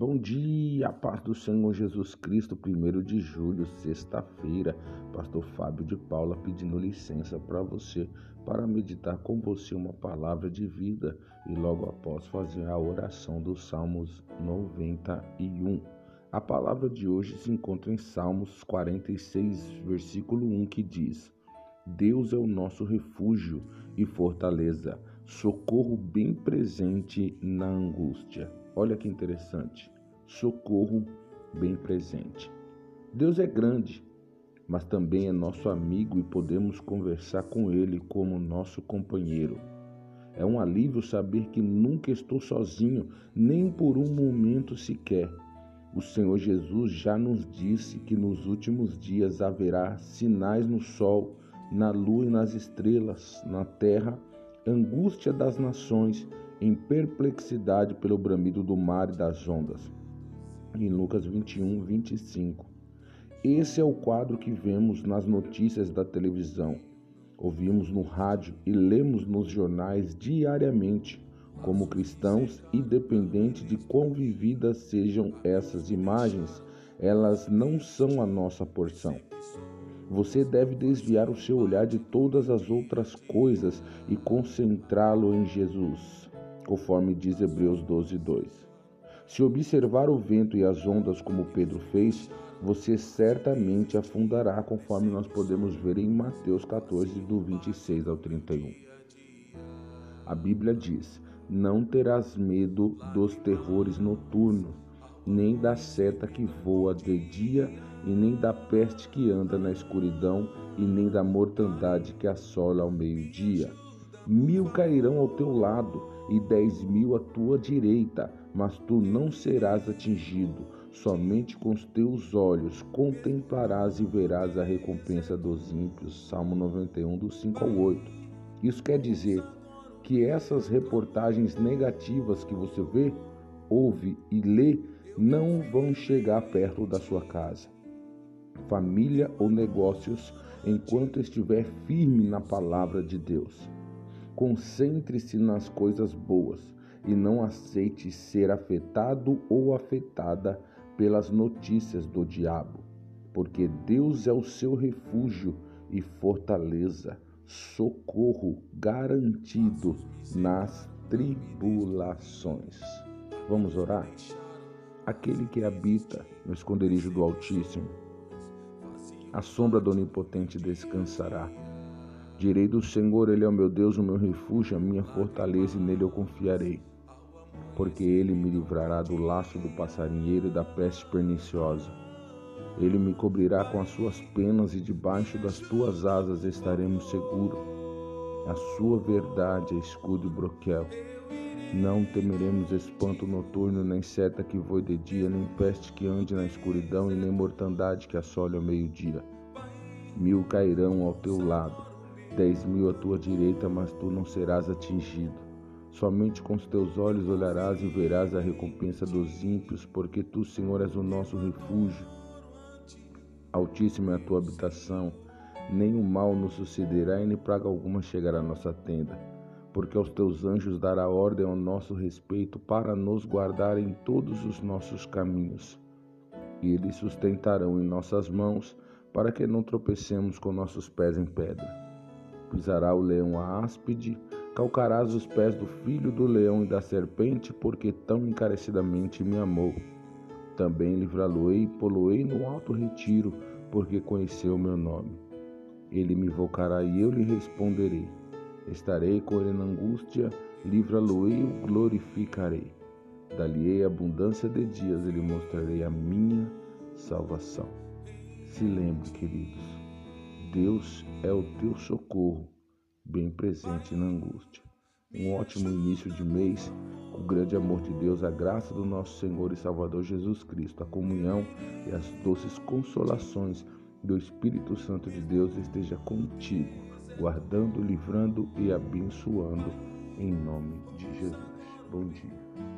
Bom dia, paz do Senhor Jesus Cristo, 1 de julho, sexta-feira. Pastor Fábio de Paula pedindo licença para você para meditar com você uma palavra de vida e logo após fazer a oração dos Salmos 91. A palavra de hoje se encontra em Salmos 46, versículo 1, que diz: Deus é o nosso refúgio e fortaleza, socorro bem presente na angústia. Olha que interessante. Socorro bem presente. Deus é grande, mas também é nosso amigo e podemos conversar com Ele como nosso companheiro. É um alívio saber que nunca estou sozinho, nem por um momento sequer. O Senhor Jesus já nos disse que nos últimos dias haverá sinais no sol, na lua e nas estrelas, na terra, angústia das nações em perplexidade pelo bramido do mar e das ondas. Em Lucas 21, 25. Esse é o quadro que vemos nas notícias da televisão, ouvimos no rádio e lemos nos jornais diariamente. Como cristãos, independente de quão vividas sejam essas imagens, elas não são a nossa porção. Você deve desviar o seu olhar de todas as outras coisas e concentrá-lo em Jesus conforme diz Hebreus 12, 2. Se observar o vento e as ondas como Pedro fez, você certamente afundará, conforme nós podemos ver em Mateus 14, do 26 ao 31. A Bíblia diz: Não terás medo dos terrores noturnos, nem da seta que voa de dia, e nem da peste que anda na escuridão, e nem da mortandade que assola ao meio-dia. Mil cairão ao teu lado e dez mil à tua direita, mas tu não serás atingido. Somente com os teus olhos contemplarás e verás a recompensa dos ímpios. Salmo 91, do 5 ao 8. Isso quer dizer que essas reportagens negativas que você vê, ouve e lê não vão chegar perto da sua casa, família ou negócios enquanto estiver firme na palavra de Deus. Concentre-se nas coisas boas e não aceite ser afetado ou afetada pelas notícias do diabo, porque Deus é o seu refúgio e fortaleza, socorro garantido nas tribulações. Vamos orar? Aquele que habita no esconderijo do Altíssimo, a sombra do Onipotente descansará. Direi do Senhor, Ele é o meu Deus, o meu refúgio, a minha fortaleza, e nele eu confiarei. Porque Ele me livrará do laço do passarinheiro e da peste perniciosa. Ele me cobrirá com as suas penas e debaixo das tuas asas estaremos seguros. A sua verdade é escudo e broquel. Não temeremos espanto noturno, nem seta que voe de dia, nem peste que ande na escuridão, e nem mortandade que assole ao meio-dia. Mil cairão ao teu lado Dez mil à tua direita, mas tu não serás atingido. Somente com os teus olhos olharás e verás a recompensa dos ímpios, porque tu, Senhor, és o nosso refúgio. Altíssima é a tua habitação, nem o mal nos sucederá e nem praga alguma chegará à nossa tenda. Porque aos teus anjos dará ordem ao nosso respeito para nos guardar em todos os nossos caminhos. E eles sustentarão em nossas mãos, para que não tropecemos com nossos pés em pedra pisará o leão a áspide, calcarás os pés do filho do leão e da serpente, porque tão encarecidamente me amou. Também livrá-lo-ei e pô-lo-ei no alto retiro, porque conheceu meu nome. Ele me invocará e eu lhe responderei. Estarei com ele na angústia, livrá-lo-ei e o glorificarei. Dali-ei abundância de dias e lhe mostrarei a minha salvação. Se lembre, queridos, Deus é o teu socorro, bem presente na angústia. Um ótimo início de mês, o grande amor de Deus, a graça do nosso Senhor e Salvador Jesus Cristo, a comunhão e as doces consolações do Espírito Santo de Deus esteja contigo, guardando, livrando e abençoando, em nome de Jesus. Bom dia.